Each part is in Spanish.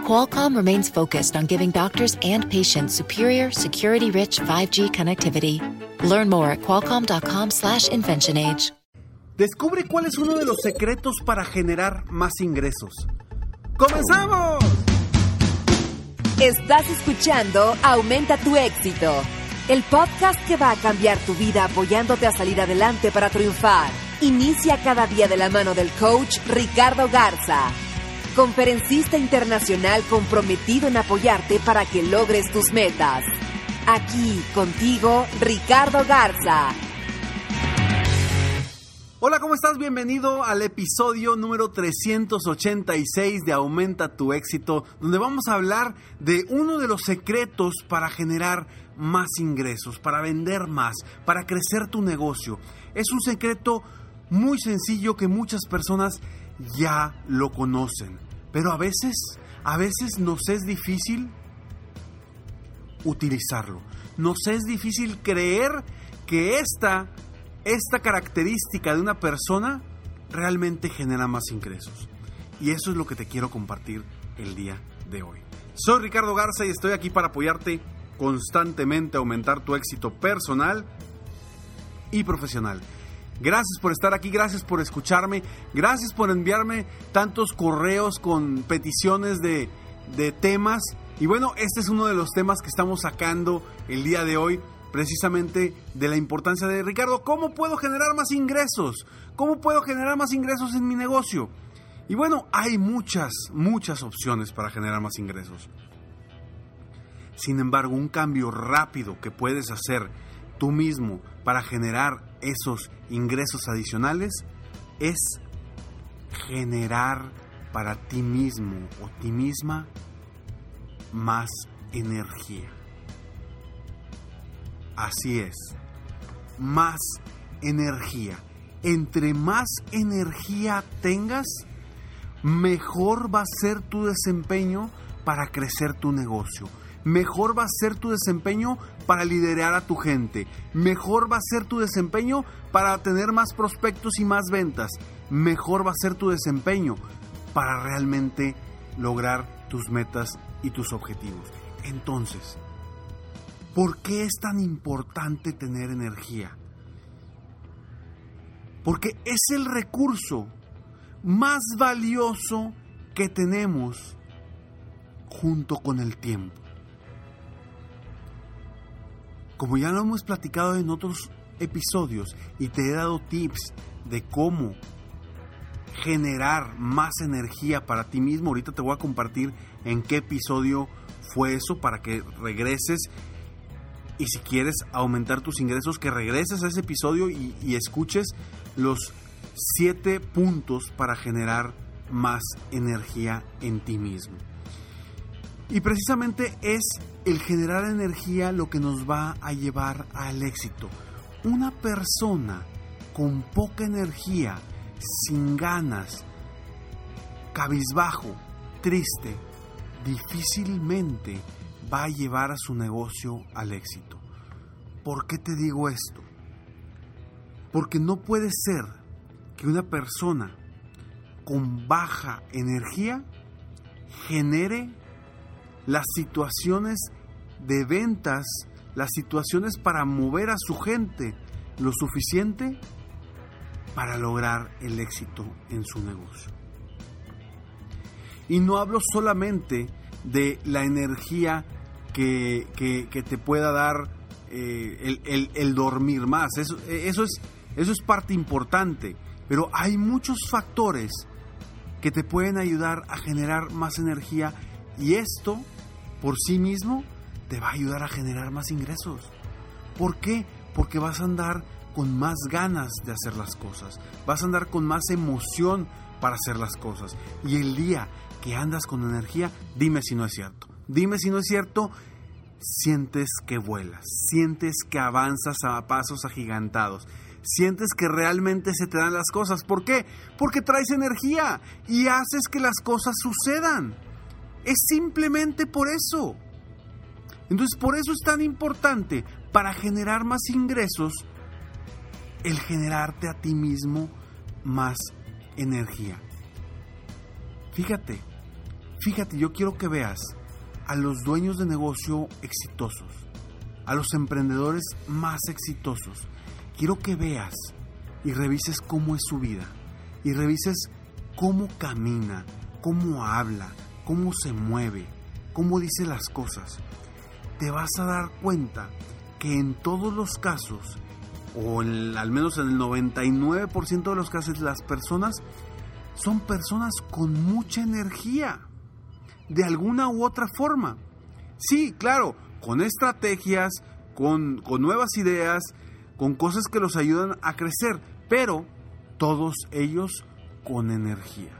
Qualcomm remains focused on giving doctors and patients superior, security-rich 5G connectivity. Learn more at qualcomm.com/inventionage. Descubre cuál es uno de los secretos para generar más ingresos. ¡Comenzamos! Estás escuchando Aumenta tu éxito, el podcast que va a cambiar tu vida apoyándote a salir adelante para triunfar. Inicia cada día de la mano del coach Ricardo Garza conferencista internacional comprometido en apoyarte para que logres tus metas. Aquí contigo, Ricardo Garza. Hola, ¿cómo estás? Bienvenido al episodio número 386 de Aumenta tu éxito, donde vamos a hablar de uno de los secretos para generar más ingresos, para vender más, para crecer tu negocio. Es un secreto muy sencillo que muchas personas ya lo conocen. Pero a veces, a veces nos es difícil utilizarlo. Nos es difícil creer que esta, esta característica de una persona realmente genera más ingresos. Y eso es lo que te quiero compartir el día de hoy. Soy Ricardo Garza y estoy aquí para apoyarte constantemente a aumentar tu éxito personal y profesional. Gracias por estar aquí, gracias por escucharme, gracias por enviarme tantos correos con peticiones de, temas. Y bueno, este es uno de los temas que estamos sacando el día de hoy, precisamente de la importancia de Ricardo, ¿cómo puedo generar más ingresos? ¿Cómo puedo generar más ingresos en mi negocio? Y bueno, hay muchas, muchas opciones para generar más ingresos. Sin embargo, un cambio rápido que puedes hacer tú mismo para generar esos ingresos adicionales es generar para ti mismo o ti misma más energía. Así es, más energía. Entre más energía tengas, mejor va a ser tu desempeño para crecer tu negocio mejor va a ser tu desempeño para liderar a tu gente, mejor va a ser tu desempeño para tener más prospectos y más ventas, mejor va a ser tu desempeño para realmente lograr tus metas y tus objetivos. Entonces, ¿por qué es tan importante tener energía? Porque es el recurso más valioso que tenemos junto con el tiempo. Como ya lo hemos platicado en otros episodios y te he dado tips de cómo generar más energía para ti mismo, ahorita te voy a compartir en qué episodio fue eso para que regreses y si quieres aumentar tus ingresos, que regreses a ese episodio y, escuches los siete puntos para generar más energía en ti mismo. Y precisamente es el generar energía lo que nos va a llevar al éxito. Una persona con poca energía, sin ganas, cabizbajo, triste, difícilmente va a llevar a su negocio al éxito. ¿Por qué te digo esto? Porque no puede ser que una persona con baja energía genere las situaciones de ventas, las situaciones para mover a su gente lo suficiente para lograr el éxito en su negocio. Y no hablo solamente de la energía que, te pueda dar eh, el, dormir más. Eso, eso, es, eso es parte importante. Pero hay muchos factores que te pueden ayudar a generar más energía y esto, por sí mismo, te va a ayudar a generar más ingresos. ¿Por qué? Porque vas a andar con más ganas de hacer las cosas. Vas a andar con más emoción para hacer las cosas. Y el día que andas con energía, dime si no es cierto. Dime si no es cierto, sientes que vuelas, sientes que avanzas a pasos agigantados, sientes que realmente se te dan las cosas. ¿Por qué? Porque traes energía y haces que las cosas sucedan. Es simplemente por eso. Entonces, por eso es tan importante para generar más ingresos el generarte a ti mismo más energía. Fíjate, fíjate, yo quiero que veas a los dueños de negocio exitosos, a los emprendedores más exitosos. Quiero que veas y revises cómo es su vida y revises cómo camina, cómo habla, cómo se mueve, cómo dice las cosas. Te vas a dar cuenta que en todos los casos o al menos en el 99% de los casos, las personas son personas con mucha energía, de alguna u otra forma. Sí, claro, con estrategias, con, con nuevas ideas, con cosas que los ayudan a crecer, pero todos ellos con energía.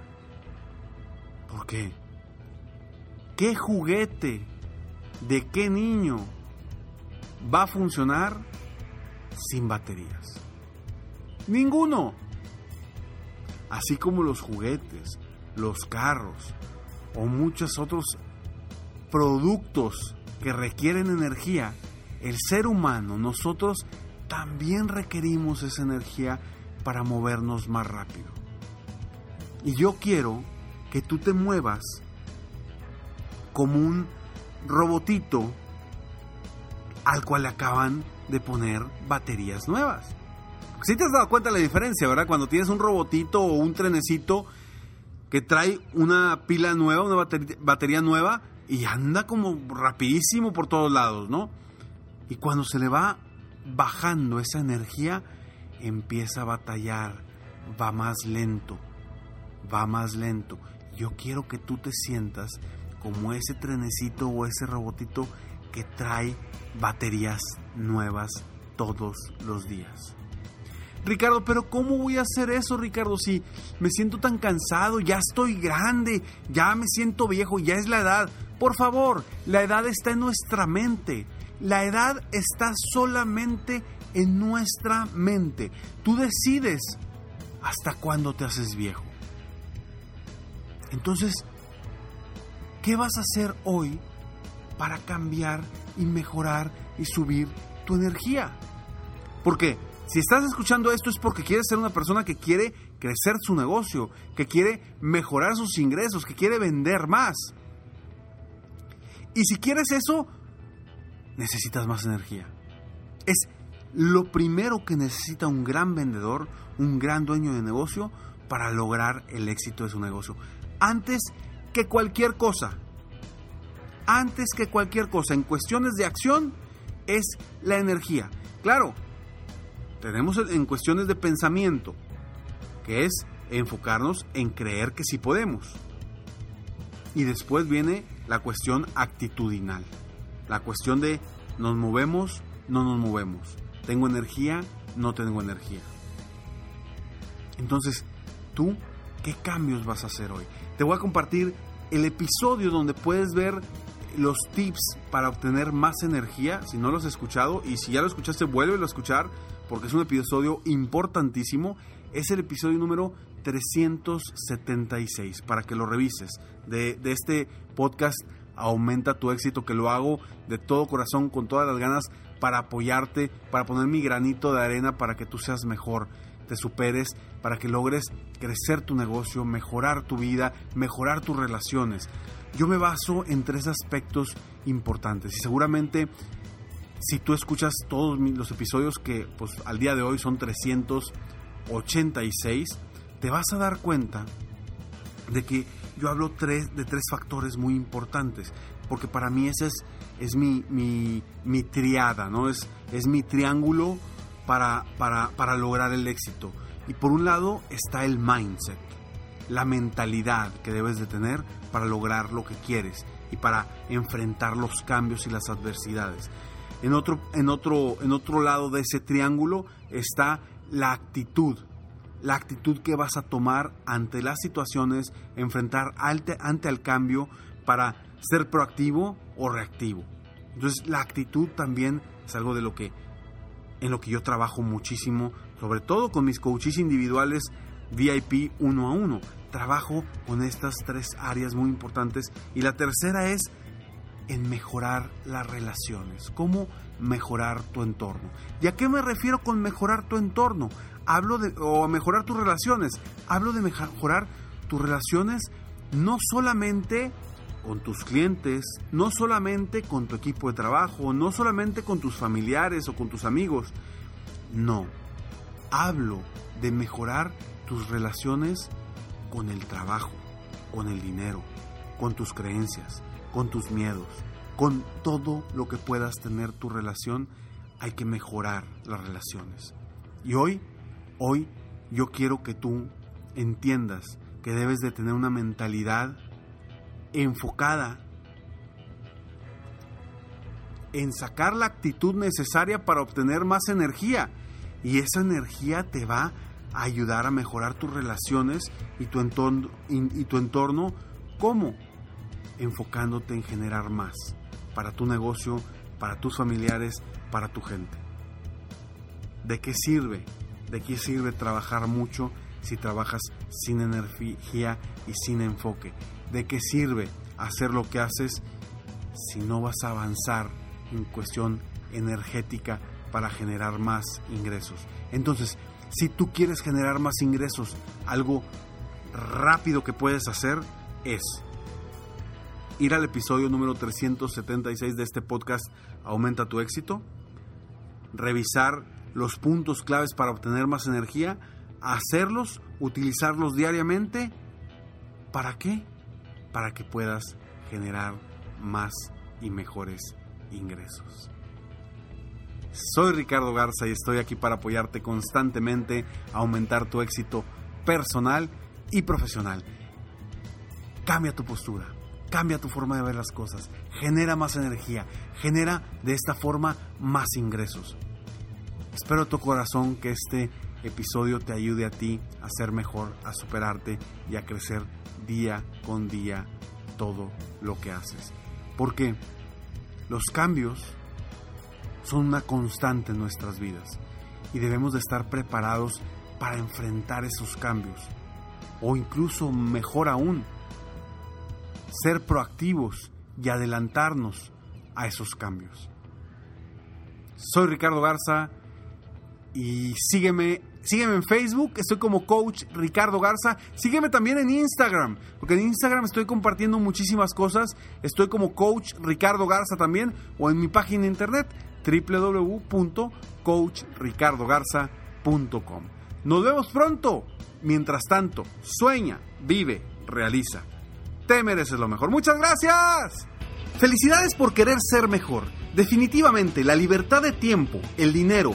¿Por qué? ¿Qué juguete de qué niño va a funcionar sin baterías. Ninguno. Así como los juguetes, los carros o muchos otros productos que requieren energía, el ser humano, nosotros también requerimos esa energía para movernos más rápido. Y yo quiero que tú te muevas como un robotito al cual le acaban de poner baterías nuevas. Si te has dado cuenta de la diferencia, ¿verdad? Cuando tienes un robotito o un trenecito que trae una pila nueva, una batería, nueva y anda como rapidísimo por todos lados, ¿no? Y cuando se le va bajando esa energía, empieza a batallar, va más lento, va más lento. Yo quiero que tú te sientas como ese trenecito o ese robotito que trae baterías nuevas todos los días. Ricardo, pero ¿cómo voy a hacer eso, Ricardo? Si me siento tan cansado, ya estoy grande, ya me siento viejo, ya es la edad. Por favor, la edad está en nuestra mente. La edad está solamente en nuestra mente. Tú decides hasta cuándo te haces viejo. Entonces, ¿qué vas a hacer hoy para cambiar y mejorar y subir tu energía. Porque si estás escuchando esto es porque quieres ser una persona que quiere crecer su negocio, que quiere mejorar sus ingresos, que quiere vender más. Y si quieres eso, necesitas más energía. Es lo primero que necesita un gran vendedor, un gran dueño de negocio para lograr el éxito de su negocio. Antes que cualquier cosa, antes que cualquier cosa en cuestiones de acción es la energía. Claro, tenemos en cuestiones de pensamiento, que es enfocarnos en creer que sí podemos. Y después viene la cuestión actitudinal, la cuestión de nos movemos, no nos movemos, tengo energía, no tengo energía. Entonces, tú, ¿qué cambios vas a hacer hoy? Te voy a compartir el episodio donde puedes ver los tips para obtener más energía, si no los has escuchado, y si ya lo escuchaste, vuelve a escuchar, porque es un episodio importantísimo. Es el episodio número 376, para que lo revises, de, de este podcast Aumenta tu éxito, que lo hago de todo corazón, con todas las ganas, para apoyarte, para poner mi granito de arena para que tú seas mejor te superes, para que logres crecer tu negocio, mejorar tu vida, mejorar tus relaciones. Yo me baso en tres aspectos importantes y seguramente si tú escuchas todos los episodios que pues al día de hoy son 386, te vas a dar cuenta de que yo hablo tres, de tres factores muy importantes, porque para mí ese es, mi, mi, mi triada, ¿no? Es, es mi triángulo para, para, para lograr el éxito. Y por un lado está el mindset, la mentalidad que debes de tener para lograr lo que quieres y para enfrentar los cambios y las adversidades. En otro, en otro, en otro lado de ese triángulo está la actitud, la actitud que vas a tomar ante las situaciones, enfrentar ante, ante el cambio para ser proactivo o reactivo. Entonces la actitud también es algo de lo que en lo que yo trabajo muchísimo sobre todo con mis coaches individuales VIP uno a uno. Trabajo con estas tres áreas muy importantes y la tercera es en mejorar las relaciones, cómo mejorar tu entorno. ¿Y a qué me refiero con mejorar tu entorno? Hablo de o mejorar tus relaciones. Hablo de mejorar tus relaciones no solamente con tus clientes, no solamente con tu equipo de trabajo, no solamente con tus familiares o con tus amigos. No, hablo de mejorar tus relaciones con el trabajo, con el dinero, con tus creencias, con tus miedos, con todo lo que puedas tener tu relación, hay que mejorar las relaciones. Y hoy, hoy yo quiero que tú entiendas que debes de tener una mentalidad enfocada en sacar la actitud necesaria para obtener más energía. Y esa energía te va a ayudar a mejorar tus relaciones y tu entorno. Y, tu entorno ¿Cómo? Enfocándote en generar más para tu negocio, para tus familiares, para tu gente. ¿De qué sirve? ¿De qué sirve trabajar mucho si trabajas sin energía y sin enfoque? ¿De qué sirve hacer lo que haces si no vas a avanzar en cuestión energética para generar más ingresos? Entonces, si tú quieres generar más ingresos, algo rápido que puedes hacer es ir al episodio número 376 de este podcast Aumenta tu éxito, revisar los puntos claves para obtener más energía, hacerlos, utilizarlos diariamente. ¿Para qué? Para que puedas generar más y mejores ingresos. Soy Ricardo Garza y estoy aquí para apoyarte constantemente a aumentar tu éxito personal y profesional. Cambia tu postura, cambia tu forma de ver las cosas, genera más energía, genera de esta forma más ingresos. Espero tu corazón que este episodio te ayude a ti a ser mejor, a superarte y a crecer día con día todo lo que haces. Porque los cambios son una constante en nuestras vidas y debemos de estar preparados para enfrentar esos cambios. O incluso mejor aún, ser proactivos y adelantarnos a esos cambios. Soy Ricardo Garza y sígueme Sígueme en Facebook, estoy como Coach Ricardo Garza. Sígueme también en Instagram, porque en Instagram estoy compartiendo muchísimas cosas. Estoy como Coach Ricardo Garza también, o en mi página de internet www.coachricardogarza.com. Nos vemos pronto. Mientras tanto, sueña, vive, realiza. Te mereces lo mejor. Muchas gracias. Felicidades por querer ser mejor. Definitivamente, la libertad de tiempo, el dinero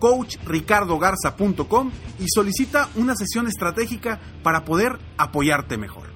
www.coachricardogarza.com y solicita una sesión estratégica para poder apoyarte mejor.